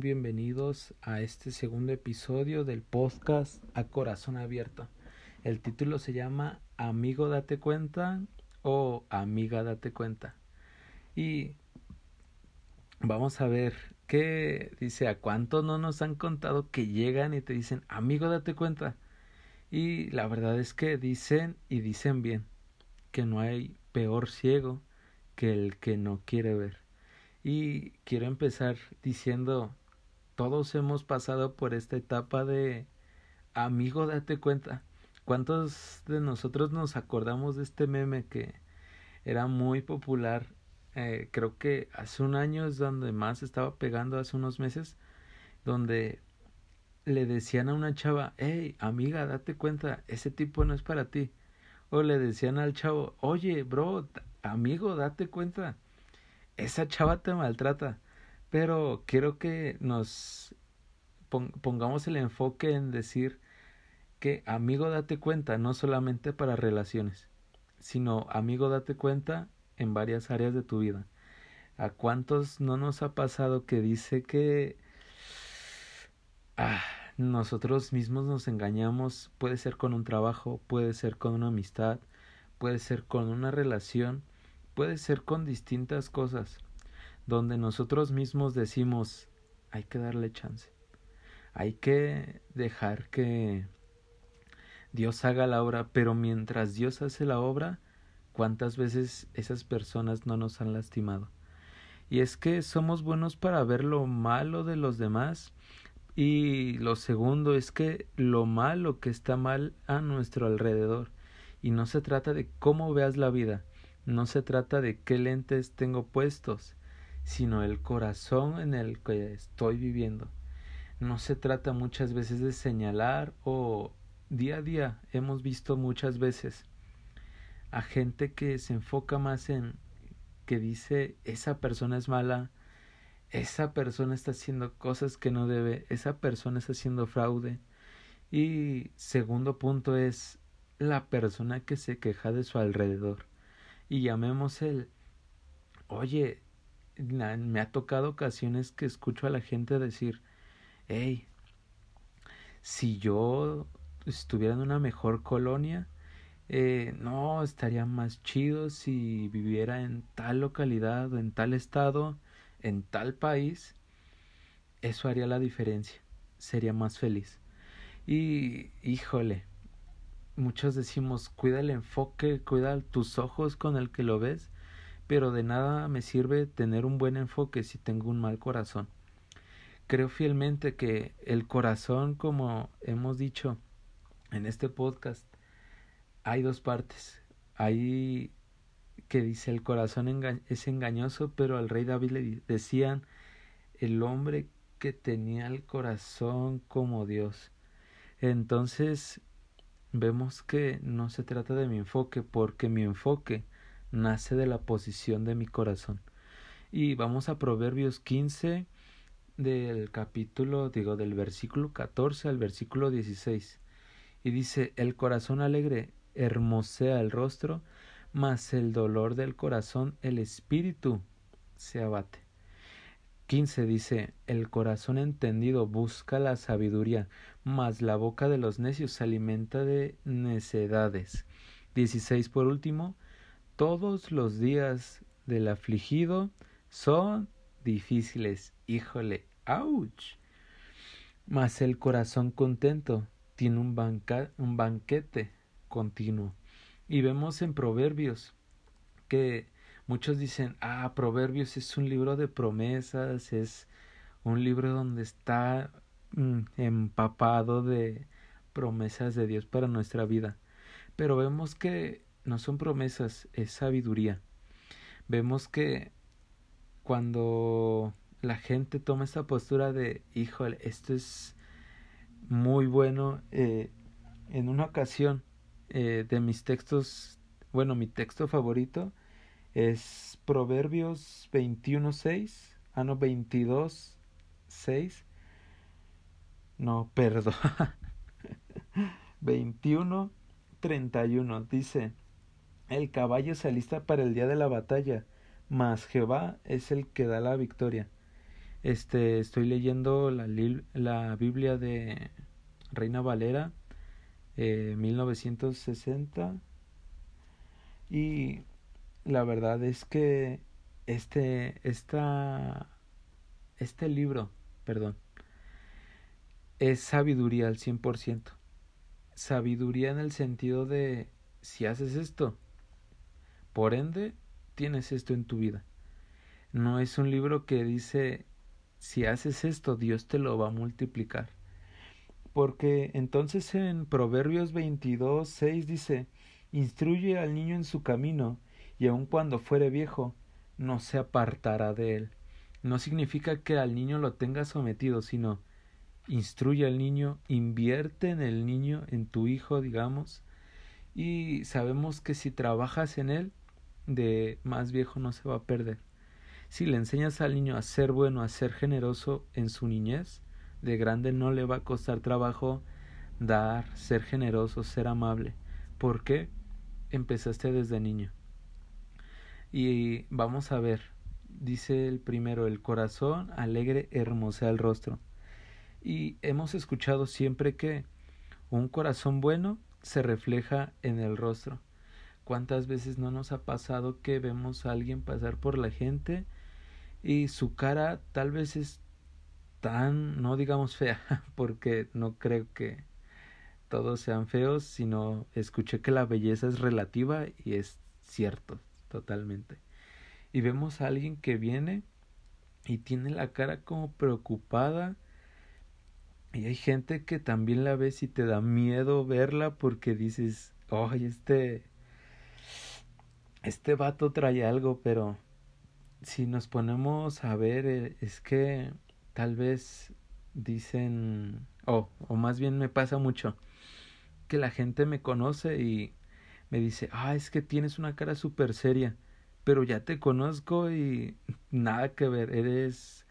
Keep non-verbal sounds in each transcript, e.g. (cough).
bienvenidos a este segundo episodio del podcast A Corazón Abierto. El título se llama Amigo date cuenta o Amiga date cuenta. Y vamos a ver qué dice, a cuánto no nos han contado que llegan y te dicen, amigo date cuenta. Y la verdad es que dicen y dicen bien que no hay peor ciego que el que no quiere ver. Y quiero empezar diciendo, todos hemos pasado por esta etapa de amigo, date cuenta. ¿Cuántos de nosotros nos acordamos de este meme que era muy popular? Eh, creo que hace un año es donde más estaba pegando, hace unos meses, donde le decían a una chava, hey, amiga, date cuenta, ese tipo no es para ti. O le decían al chavo, oye, bro, amigo, date cuenta, esa chava te maltrata. Pero quiero que nos pongamos el enfoque en decir que amigo date cuenta, no solamente para relaciones, sino amigo date cuenta en varias áreas de tu vida. ¿A cuántos no nos ha pasado que dice que ah, nosotros mismos nos engañamos? Puede ser con un trabajo, puede ser con una amistad, puede ser con una relación, puede ser con distintas cosas, donde nosotros mismos decimos, hay que darle chance, hay que dejar que Dios haga la obra, pero mientras Dios hace la obra, ¿cuántas veces esas personas no nos han lastimado? Y es que somos buenos para ver lo malo de los demás, y lo segundo es que lo malo que está mal a nuestro alrededor. Y no se trata de cómo veas la vida, no se trata de qué lentes tengo puestos, sino el corazón en el que estoy viviendo. No se trata muchas veces de señalar o día a día hemos visto muchas veces a gente que se enfoca más en que dice esa persona es mala, esa persona está haciendo cosas que no debe, esa persona está haciendo fraude. Y segundo punto es la persona que se queja de su alrededor y llamemos el, oye, me ha tocado ocasiones que escucho a la gente decir, hey, si yo estuviera en una mejor colonia, eh, no, estaría más chido si viviera en tal localidad en tal estado, en tal país, eso haría la diferencia, sería más feliz. Y, híjole, muchos decimos, cuida el enfoque, cuida tus ojos con el que lo ves, pero de nada me sirve tener un buen enfoque si tengo un mal corazón. Creo fielmente que el corazón, como hemos dicho en este podcast, hay dos partes. Hay que dice el corazón es engañoso, pero al rey David le decían el hombre que tenía el corazón como Dios. Entonces vemos que no se trata de mi enfoque, porque mi enfoque nace de la posición de mi corazón. Y vamos a Proverbios 15 del capítulo, digo, del versículo 14 al versículo 16. Y dice, el corazón alegre hermosea el rostro, mas el dolor del corazón, el espíritu, se abate. 15 dice, el corazón entendido busca la sabiduría, mas la boca de los necios se alimenta de necedades. 16 por último, todos los días del afligido son difíciles. Híjole, ouch. Mas el corazón contento tiene un, un banquete continuo. Y vemos en Proverbios que Muchos dicen, ah, Proverbios es un libro de promesas, es un libro donde está mm, empapado de promesas de Dios para nuestra vida. Pero vemos que no son promesas, es sabiduría. Vemos que cuando la gente toma esta postura de, híjole, esto es muy bueno, eh, en una ocasión eh, de mis textos, bueno, mi texto favorito es Proverbios 21.6, ah no, 22.6, no, perdón, (laughs) 21.31 dice, el caballo se alista para el día de la batalla, mas Jehová es el que da la victoria. Este, estoy leyendo la, la Biblia de Reina Valera, eh, 1960. Y la verdad es que este, esta, este libro, perdón, es sabiduría al 100%. Sabiduría en el sentido de si haces esto, por ende, tienes esto en tu vida. No es un libro que dice si haces esto, Dios te lo va a multiplicar. Porque entonces en Proverbios 22, 6 dice, instruye al niño en su camino, y aun cuando fuere viejo, no se apartará de él. No significa que al niño lo tengas sometido, sino instruye al niño, invierte en el niño, en tu hijo, digamos, y sabemos que si trabajas en él, de más viejo no se va a perder. Si le enseñas al niño a ser bueno, a ser generoso en su niñez, de grande no le va a costar trabajo dar, ser generoso, ser amable. ¿Por qué? Empezaste desde niño. Y vamos a ver, dice el primero, el corazón alegre hermosea el rostro. Y hemos escuchado siempre que un corazón bueno se refleja en el rostro. ¿Cuántas veces no nos ha pasado que vemos a alguien pasar por la gente y su cara tal vez es tan, no digamos fea, (laughs) porque no creo que todos sean feos, sino escuché que la belleza es relativa y es cierto, totalmente. Y vemos a alguien que viene y tiene la cara como preocupada y hay gente que también la ves y te da miedo verla porque dices, oye, este, este vato trae algo, pero si nos ponemos a ver, eh, es que tal vez dicen, oh, o más bien me pasa mucho, que la gente me conoce y me dice, ah, es que tienes una cara súper seria, pero ya te conozco y (laughs) nada que ver, eres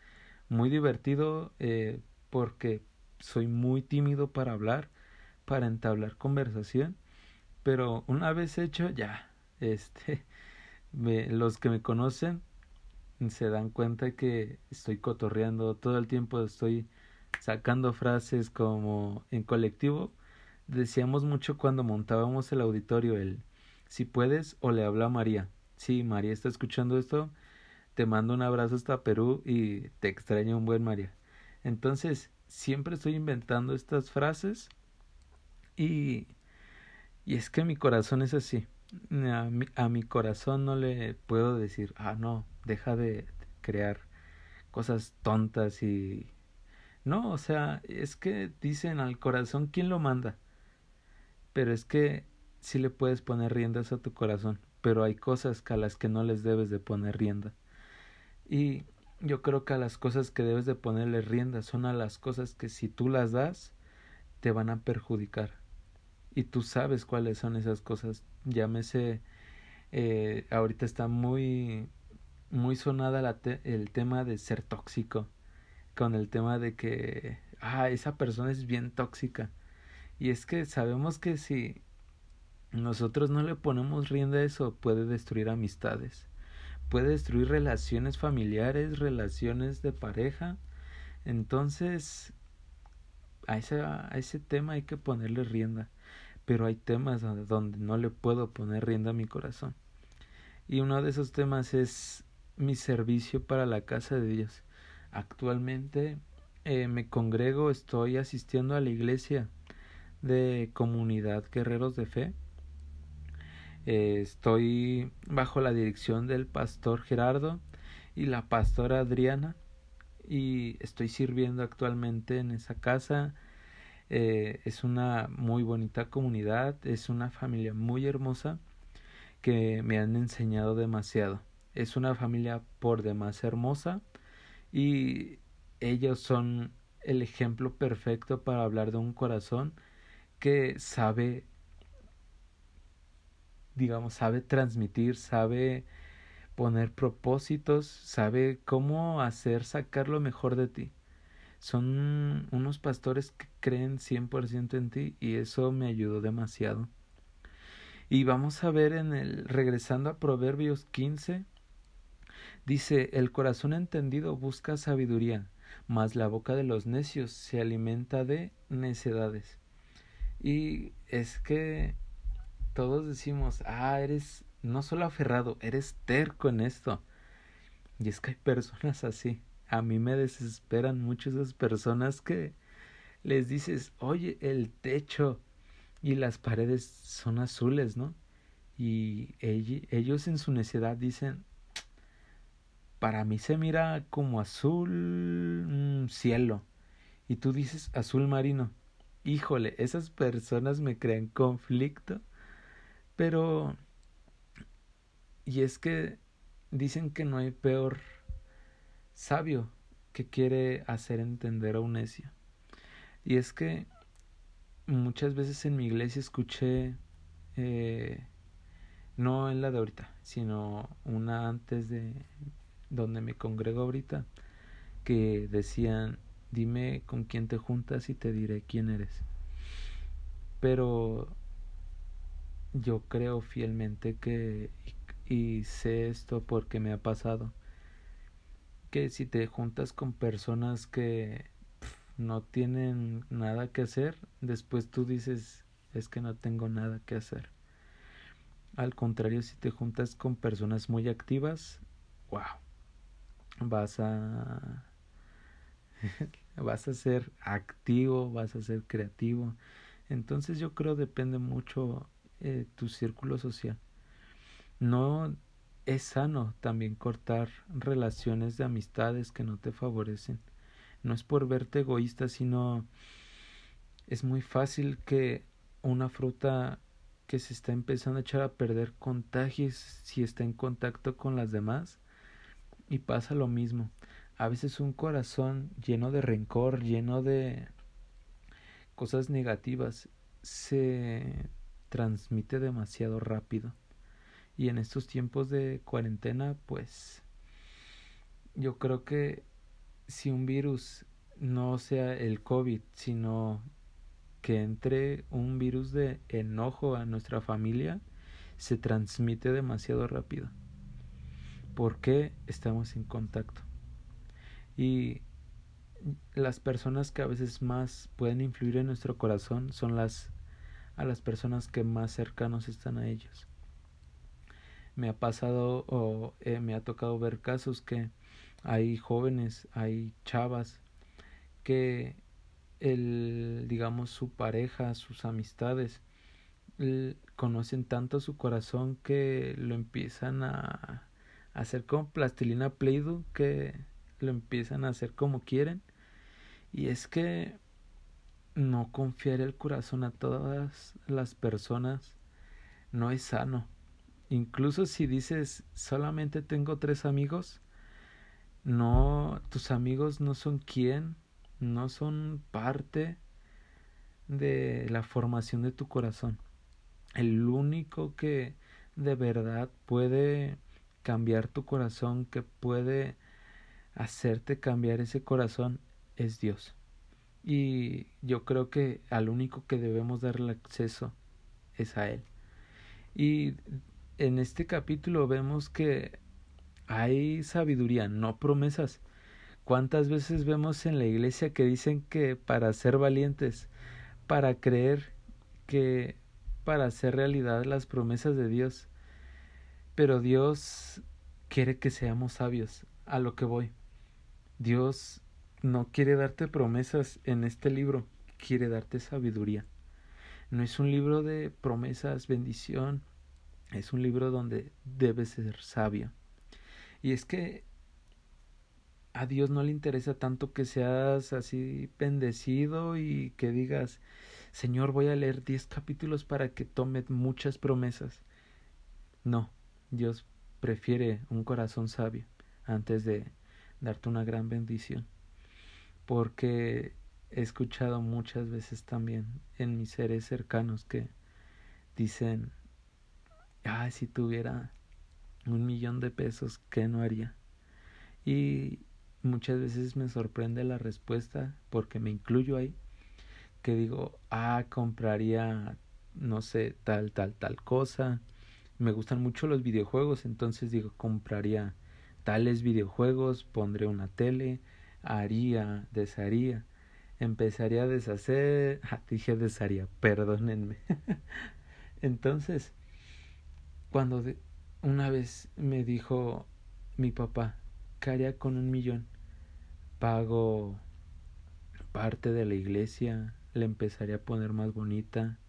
muy divertido eh, porque soy muy tímido para hablar, para entablar conversación, pero una vez hecho ya, este, (laughs) los que me conocen se dan cuenta que estoy cotorreando todo el tiempo, estoy sacando frases como en colectivo. Decíamos mucho cuando montábamos el auditorio el si puedes o le habla a María. Si María está escuchando esto, te mando un abrazo hasta Perú y te extraño un buen María. Entonces, siempre estoy inventando estas frases y, y es que mi corazón es así. A mi, a mi corazón no le puedo decir, ah, no, deja de crear cosas tontas y... No, o sea, es que dicen al corazón quién lo manda. Pero es que sí le puedes poner riendas a tu corazón, pero hay cosas a las que no les debes de poner rienda. Y yo creo que a las cosas que debes de ponerle rienda son a las cosas que si tú las das te van a perjudicar y tú sabes cuáles son esas cosas llámese eh, ahorita está muy muy sonada la el tema de ser tóxico con el tema de que ah esa persona es bien tóxica y es que sabemos que si nosotros no le ponemos rienda a eso puede destruir amistades puede destruir relaciones familiares, relaciones de pareja. Entonces, a ese, a ese tema hay que ponerle rienda. Pero hay temas donde no le puedo poner rienda a mi corazón. Y uno de esos temas es mi servicio para la casa de Dios. Actualmente eh, me congrego, estoy asistiendo a la iglesia de comunidad Guerreros de Fe eh, estoy bajo la dirección del pastor Gerardo y la pastora Adriana y estoy sirviendo actualmente en esa casa. Eh, es una muy bonita comunidad, es una familia muy hermosa que me han enseñado demasiado. Es una familia por demás hermosa y ellos son el ejemplo perfecto para hablar de un corazón que sabe digamos, sabe transmitir, sabe poner propósitos, sabe cómo hacer sacar lo mejor de ti. Son unos pastores que creen 100% en ti y eso me ayudó demasiado. Y vamos a ver en el regresando a Proverbios 15 Dice, el corazón entendido busca sabiduría, mas la boca de los necios se alimenta de necedades. Y es que todos decimos, ah, eres no solo aferrado, eres terco en esto. Y es que hay personas así. A mí me desesperan mucho esas personas que les dices, oye, el techo y las paredes son azules, ¿no? Y ellos en su necedad dicen, para mí se mira como azul cielo. Y tú dices azul marino. Híjole, esas personas me crean conflicto. Pero... Y es que dicen que no hay peor sabio que quiere hacer entender a un necio. Y es que muchas veces en mi iglesia escuché, eh, no en la de ahorita, sino una antes de donde me congrego ahorita, que decían, dime con quién te juntas y te diré quién eres. Pero yo creo fielmente que, y sé esto porque me ha pasado, que si te juntas con personas que no tienen nada que hacer, después tú dices, es que no tengo nada que hacer. Al contrario, si te juntas con personas muy activas, wow, vas a (laughs) vas a ser activo, vas a ser creativo. Entonces yo creo depende mucho eh, tu círculo social. No es sano también cortar relaciones de amistades que no te favorecen. No es por verte egoísta, sino es muy fácil que una fruta que se está empezando a echar a perder contagies si está en contacto con las demás y pasa lo mismo. A veces un corazón lleno de rencor, lleno de cosas negativas, se transmite demasiado rápido. Y en estos tiempos de cuarentena, pues yo creo que si un virus no sea el COVID, sino que entre un virus de enojo a nuestra familia, se transmite demasiado rápido porque estamos en contacto. Y las personas que a veces más pueden influir en nuestro corazón son las a las personas que más cercanos están a ellos. Me ha pasado o eh, me ha tocado ver casos que hay jóvenes, hay chavas que el digamos su pareja, sus amistades conocen tanto su corazón que lo empiezan a hacer como plastilina play que lo empiezan a hacer como quieren. Y es que no confiar el corazón a todas las personas no es sano. Incluso si dices solamente tengo tres amigos, no, tus amigos no son quien, no son parte de la formación de tu corazón. El único que de verdad puede cambiar tu corazón, que puede hacerte cambiar ese corazón, es Dios. Y yo creo que al único que debemos darle acceso es a Él. Y en este capítulo vemos que hay sabiduría, no promesas. ¿Cuántas veces vemos en la iglesia que dicen que para ser valientes, para creer que para hacer realidad las promesas de Dios, pero Dios quiere que seamos sabios, a lo que voy. Dios no quiere darte promesas en este libro, quiere darte sabiduría. No es un libro de promesas, bendición, es un libro donde debes ser sabio. Y es que a Dios no le interesa tanto que seas así bendecido y que digas, Señor, voy a leer diez capítulos para que tome muchas promesas. No, Dios prefiere un corazón sabio antes de darte una gran bendición. Porque he escuchado muchas veces también en mis seres cercanos que dicen, si tuviera un millón de pesos, ¿qué no haría? Y muchas veces me sorprende la respuesta porque me incluyo ahí, que digo, ah, compraría, no sé, tal, tal, tal cosa, me gustan mucho los videojuegos, entonces digo, compraría tales videojuegos, pondré una tele, haría, desharía, empezaría a deshacer, (laughs) dije desharía, perdónenme. (laughs) Entonces, cuando una vez me dijo mi papá, ¿qué haría con un millón? Pago parte de la iglesia, le empezaría a poner más bonita,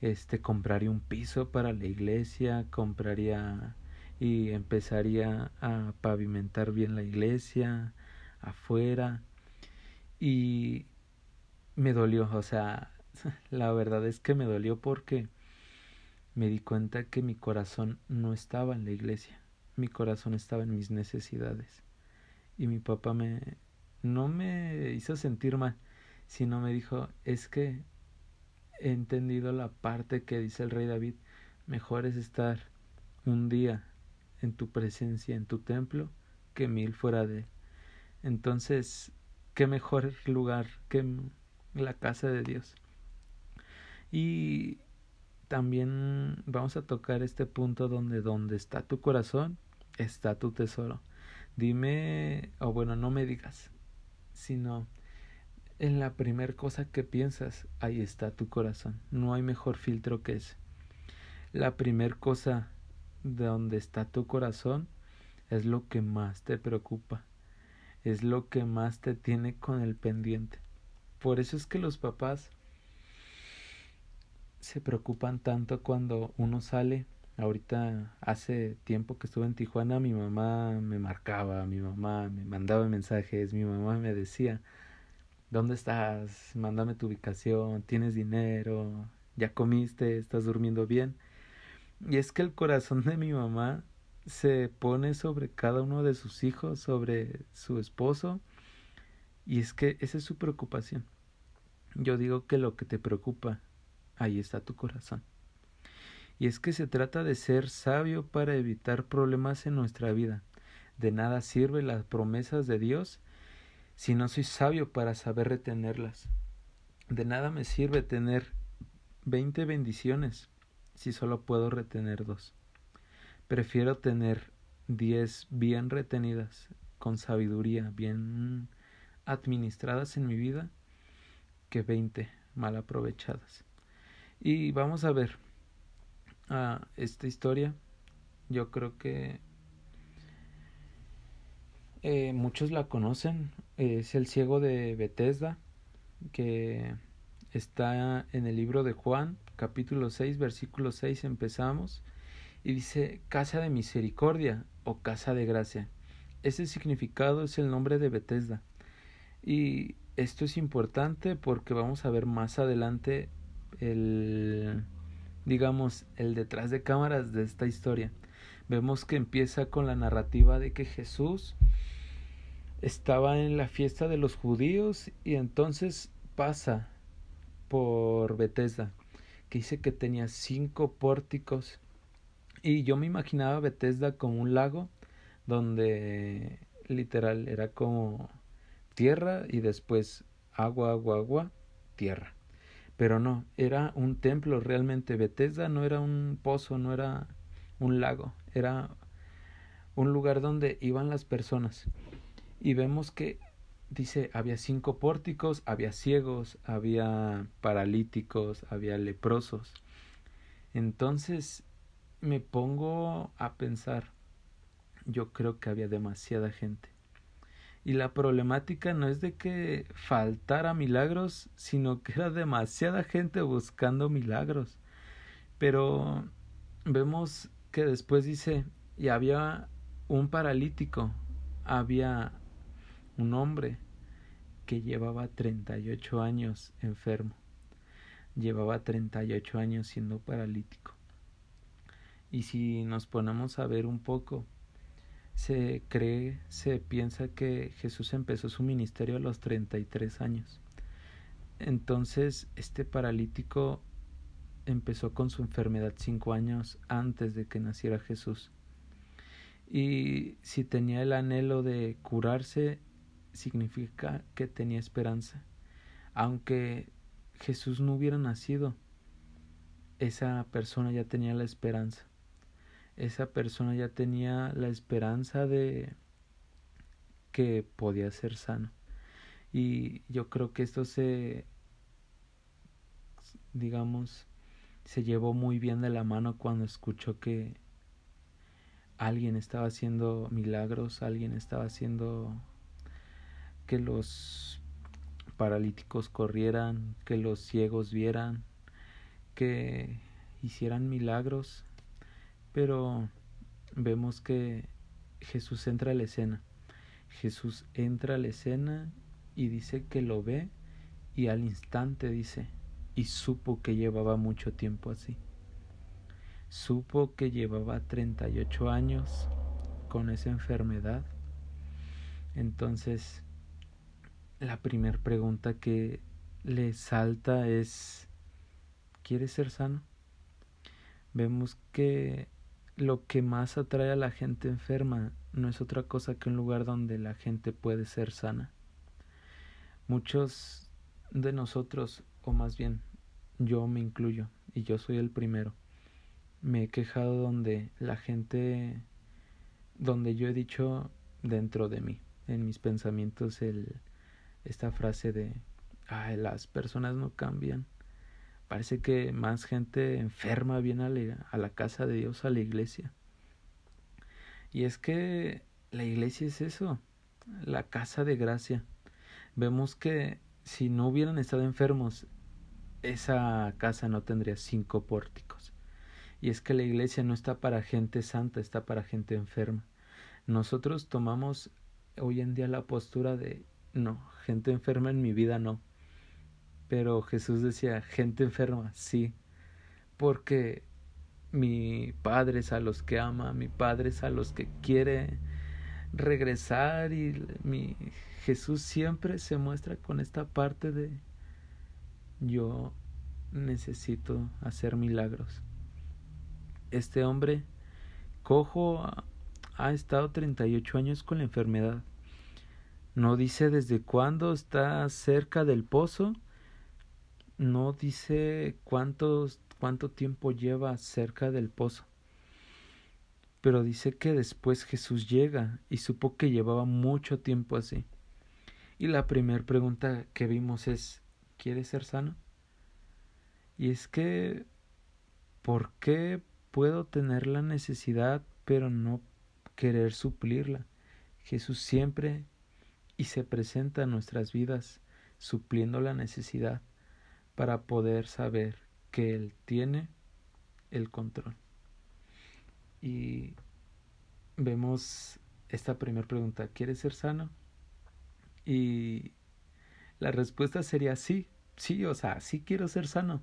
este compraría un piso para la iglesia, compraría y empezaría a pavimentar bien la iglesia afuera y me dolió, o sea, (laughs) la verdad es que me dolió porque me di cuenta que mi corazón no estaba en la iglesia, mi corazón estaba en mis necesidades. Y mi papá me no me hizo sentir mal, sino me dijo, es que he entendido la parte que dice el rey David, mejor es estar un día en tu presencia, en tu templo, que mil fuera de Entonces, qué mejor lugar que la casa de Dios. Y también vamos a tocar este punto donde donde está tu corazón está tu tesoro. Dime, o bueno, no me digas, sino en la primer cosa que piensas, ahí está tu corazón. No hay mejor filtro que ese. La primer cosa de donde está tu corazón es lo que más te preocupa, es lo que más te tiene con el pendiente. Por eso es que los papás se preocupan tanto cuando uno sale. Ahorita hace tiempo que estuve en Tijuana, mi mamá me marcaba, mi mamá me mandaba mensajes, mi mamá me decía, ¿dónde estás? Mándame tu ubicación, tienes dinero, ya comiste, estás durmiendo bien. Y es que el corazón de mi mamá se pone sobre cada uno de sus hijos, sobre su esposo, y es que esa es su preocupación. Yo digo que lo que te preocupa ahí está tu corazón. Y es que se trata de ser sabio para evitar problemas en nuestra vida. De nada sirve las promesas de Dios si no soy sabio para saber retenerlas. De nada me sirve tener veinte bendiciones si solo puedo retener dos. Prefiero tener diez bien retenidas, con sabiduría, bien administradas en mi vida, que veinte mal aprovechadas. Y vamos a ver a esta historia. Yo creo que eh, muchos la conocen. Es el ciego de Bethesda, que está en el libro de Juan, capítulo 6, versículo 6 empezamos. Y dice casa de misericordia o casa de gracia. Ese significado es el nombre de Bethesda. Y esto es importante porque vamos a ver más adelante el, digamos, el detrás de cámaras de esta historia. Vemos que empieza con la narrativa de que Jesús estaba en la fiesta de los judíos y entonces pasa por Bethesda, que dice que tenía cinco pórticos. Y yo me imaginaba Bethesda como un lago donde literal era como tierra y después agua, agua, agua, tierra. Pero no, era un templo realmente. Bethesda no era un pozo, no era un lago, era un lugar donde iban las personas. Y vemos que dice, había cinco pórticos, había ciegos, había paralíticos, había leprosos. Entonces me pongo a pensar, yo creo que había demasiada gente. Y la problemática no es de que faltara milagros, sino que era demasiada gente buscando milagros. Pero vemos que después dice, y había un paralítico, había un hombre que llevaba 38 años enfermo, llevaba 38 años siendo paralítico. Y si nos ponemos a ver un poco, se cree, se piensa que Jesús empezó su ministerio a los 33 años. Entonces, este paralítico empezó con su enfermedad cinco años antes de que naciera Jesús. Y si tenía el anhelo de curarse, significa que tenía esperanza. Aunque Jesús no hubiera nacido, esa persona ya tenía la esperanza. Esa persona ya tenía la esperanza de que podía ser sano. Y yo creo que esto se, digamos, se llevó muy bien de la mano cuando escuchó que alguien estaba haciendo milagros, alguien estaba haciendo que los paralíticos corrieran, que los ciegos vieran, que hicieran milagros, pero vemos que Jesús entra a la escena. Jesús entra a la escena y dice que lo ve y al instante dice, y supo que llevaba mucho tiempo así. Supo que llevaba 38 años con esa enfermedad. Entonces, la primera pregunta que le salta es, ¿quieres ser sano? Vemos que lo que más atrae a la gente enferma no es otra cosa que un lugar donde la gente puede ser sana. Muchos de nosotros, o más bien yo me incluyo, y yo soy el primero, me he quejado donde la gente, donde yo he dicho dentro de mí, en mis pensamientos, el, esta frase de, ay, las personas no cambian. Parece que más gente enferma viene a la, casa de Dios, a la iglesia. Y es que la iglesia es eso, la casa de gracia. Vemos que si no hubieran estado enfermos, esa casa no tendría cinco pórticos. Y es que la iglesia no está para gente santa, está para gente enferma. Nosotros tomamos hoy en día la postura de no, gente enferma en mi vida no. Pero Jesús decía, gente enferma, sí. Porque mi Padre es a los que ama, mi Padre es a los que quiere regresar y mi Jesús siempre se muestra con esta parte de yo necesito hacer milagros. Este hombre cojo ha estado 38 años con la enfermedad no dice desde cuándo está cerca del pozo. No dice cuántos, cuánto tiempo lleva cerca del pozo. Pero dice que después Jesús llega y supo que llevaba mucho tiempo así. Y la primera pregunta que vimos es, ¿quieres ser sano? Y es que, ¿por qué puedo tener la necesidad pero no querer suplirla? Jesús siempre y se presenta en nuestras vidas supliendo la necesidad para poder saber que Él tiene el control. Y vemos esta primera pregunta, ¿quieres ser sano? Y la respuesta sería sí, sí, o sea, sí quiero ser sano.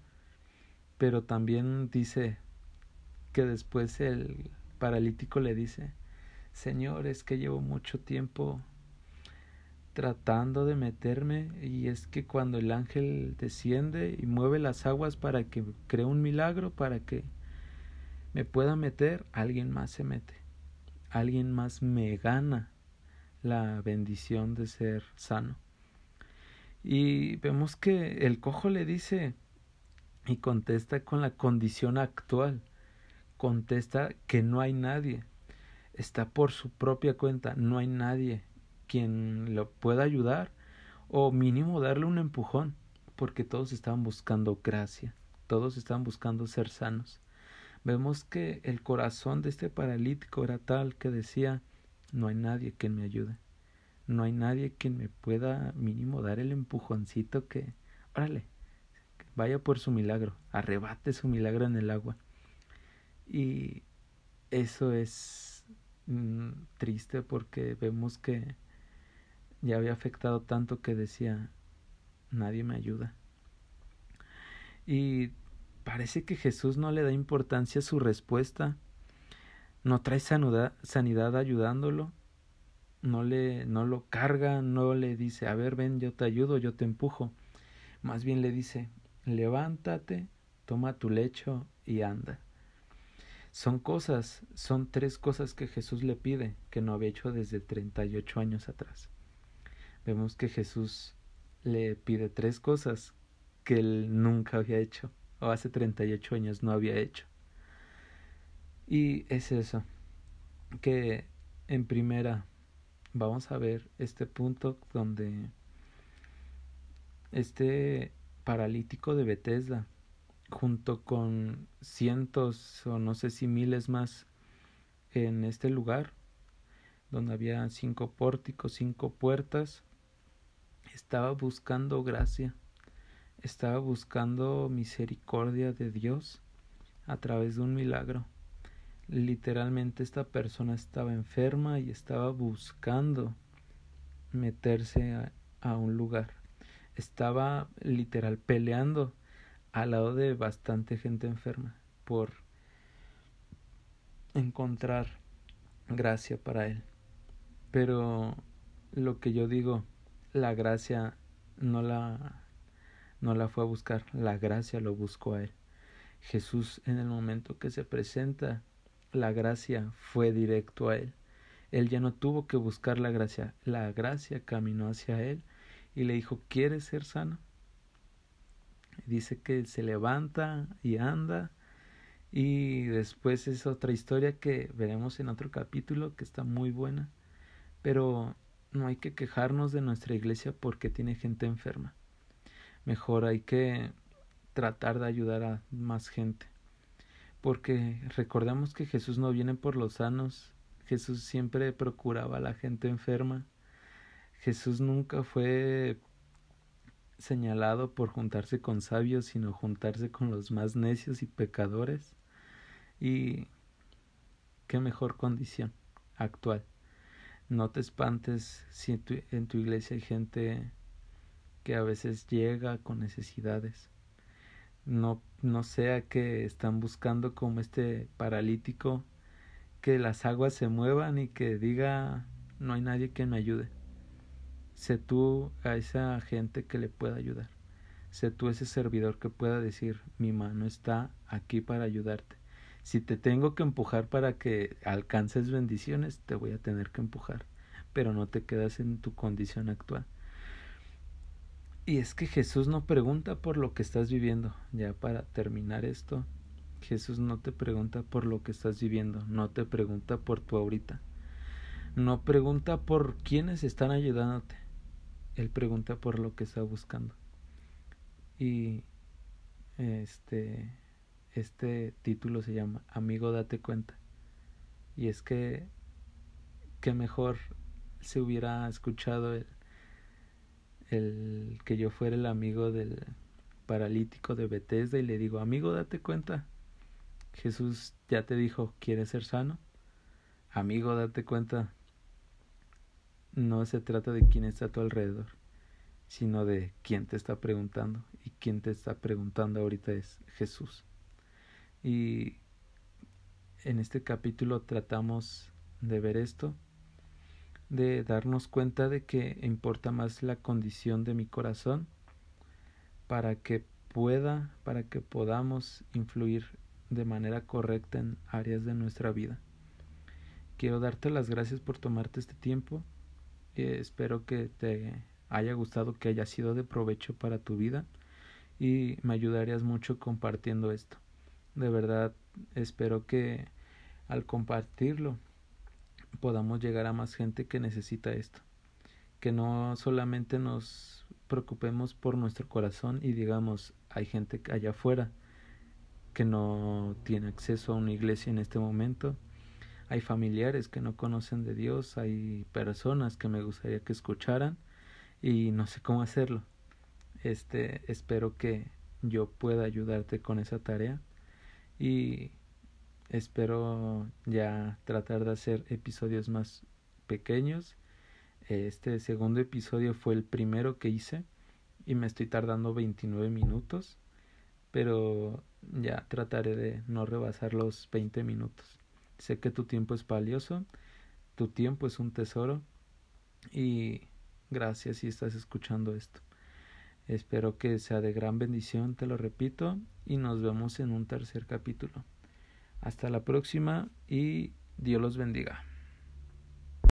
Pero también dice que después el paralítico le dice, Señor, es que llevo mucho tiempo tratando de meterme y es que cuando el ángel desciende y mueve las aguas para que cree un milagro, para que me pueda meter, alguien más se mete, alguien más me gana la bendición de ser sano. Y vemos que el cojo le dice y contesta con la condición actual, contesta que no hay nadie, está por su propia cuenta, no hay nadie quien lo pueda ayudar o mínimo darle un empujón, porque todos estaban buscando gracia, todos estaban buscando ser sanos. Vemos que el corazón de este paralítico era tal que decía, no hay nadie que me ayude, no hay nadie que me pueda mínimo dar el empujoncito que, órale, vaya por su milagro, arrebate su milagro en el agua. Y eso es mm, triste porque vemos que ya había afectado tanto que decía, nadie me ayuda. Y parece que Jesús no le da importancia a su respuesta, no trae sanidad, sanidad ayudándolo, no le no lo carga, no le dice, a ver, ven, yo te ayudo, yo te empujo. Más bien le dice, levántate, toma tu lecho y anda. Son cosas, son tres cosas que Jesús le pide que no había hecho desde 38 años atrás vemos que Jesús le pide tres cosas que él nunca había hecho o hace 38 años no había hecho. Y es eso, que en primera vamos a ver este punto donde este paralítico de Bethesda, junto con cientos o no sé si miles más en este lugar, donde había cinco pórticos, cinco puertas, estaba buscando gracia, estaba buscando misericordia de Dios a través de un milagro. Literalmente esta persona estaba enferma y estaba buscando meterse a, un lugar estaba literal peleando al lado de bastante gente enferma por encontrar gracia para él. Pero lo que yo digo, la gracia no la no la fue a buscar, la gracia lo buscó a él. Jesús en el momento que se presenta, la gracia fue directo a él. Él ya no tuvo que buscar la gracia, la gracia caminó hacia él y le dijo, ¿quieres ser sano? Dice que se levanta y anda y después es otra historia que veremos en otro capítulo que está muy buena, pero no hay que quejarnos de nuestra iglesia porque tiene gente enferma. Mejor hay que tratar de ayudar a más gente. Porque recordamos que Jesús no viene por los sanos, Jesús siempre procuraba a la gente enferma Jesús nunca fue señalado por juntarse con sabios, sino juntarse con los más necios y pecadores. Y qué mejor condición actual. No te espantes si en tu, iglesia hay gente que a veces llega con necesidades. No, no sea que están buscando como este paralítico que las aguas se muevan y que diga no hay nadie que me ayude. Sé tú a esa gente que le pueda ayudar. Sé tú ese servidor que pueda decir, mi mano está aquí para ayudarte. Si te tengo que empujar para que alcances bendiciones, te voy a tener que empujar, pero no te quedas en tu condición actual. Y es que Jesús no pregunta por lo que estás viviendo. Ya para terminar esto, Jesús no te pregunta por lo que estás viviendo, no te pregunta por tu ahorita. No pregunta por quiénes están ayudándote. Él pregunta por lo que está buscando. Y este, este título se llama Amigo, date cuenta. Y es que, que mejor se hubiera escuchado el, el que yo fuera el amigo del paralítico de Bethesda y le digo, amigo, date cuenta. Jesús ya te dijo, ¿quieres ser sano? Amigo, date cuenta, no se trata de quién está a tu alrededor, sino de quién te está preguntando. Y quién te está preguntando ahorita es Jesús. Y en este capítulo tratamos de ver esto, de darnos cuenta de que importa más la condición de mi corazón para que pueda, para que podamos influir de manera correcta en áreas de nuestra vida. Quiero darte las gracias por tomarte este tiempo espero que te haya gustado, que haya sido de provecho para tu vida y me ayudarías mucho compartiendo esto. De verdad, espero que al compartirlo podamos llegar a más gente que necesita esto. Que no solamente nos preocupemos por nuestro corazón y digamos, hay gente allá afuera que no tiene acceso a una iglesia en este momento hay familiares que no conocen de Dios, hay personas que me gustaría que escucharan y no sé cómo hacerlo. Este, espero que yo pueda ayudarte con esa tarea y espero ya tratar de hacer episodios más pequeños. Este segundo episodio fue el primero que hice y me estoy tardando 29 minutos, pero ya trataré de no rebasar los 20 minutos. Sé que tu tiempo es valioso, tu tiempo es un tesoro y gracias si estás escuchando esto. Espero que sea de gran bendición, te lo repito, y nos vemos en un tercer capítulo. Hasta la próxima y Dios los bendiga.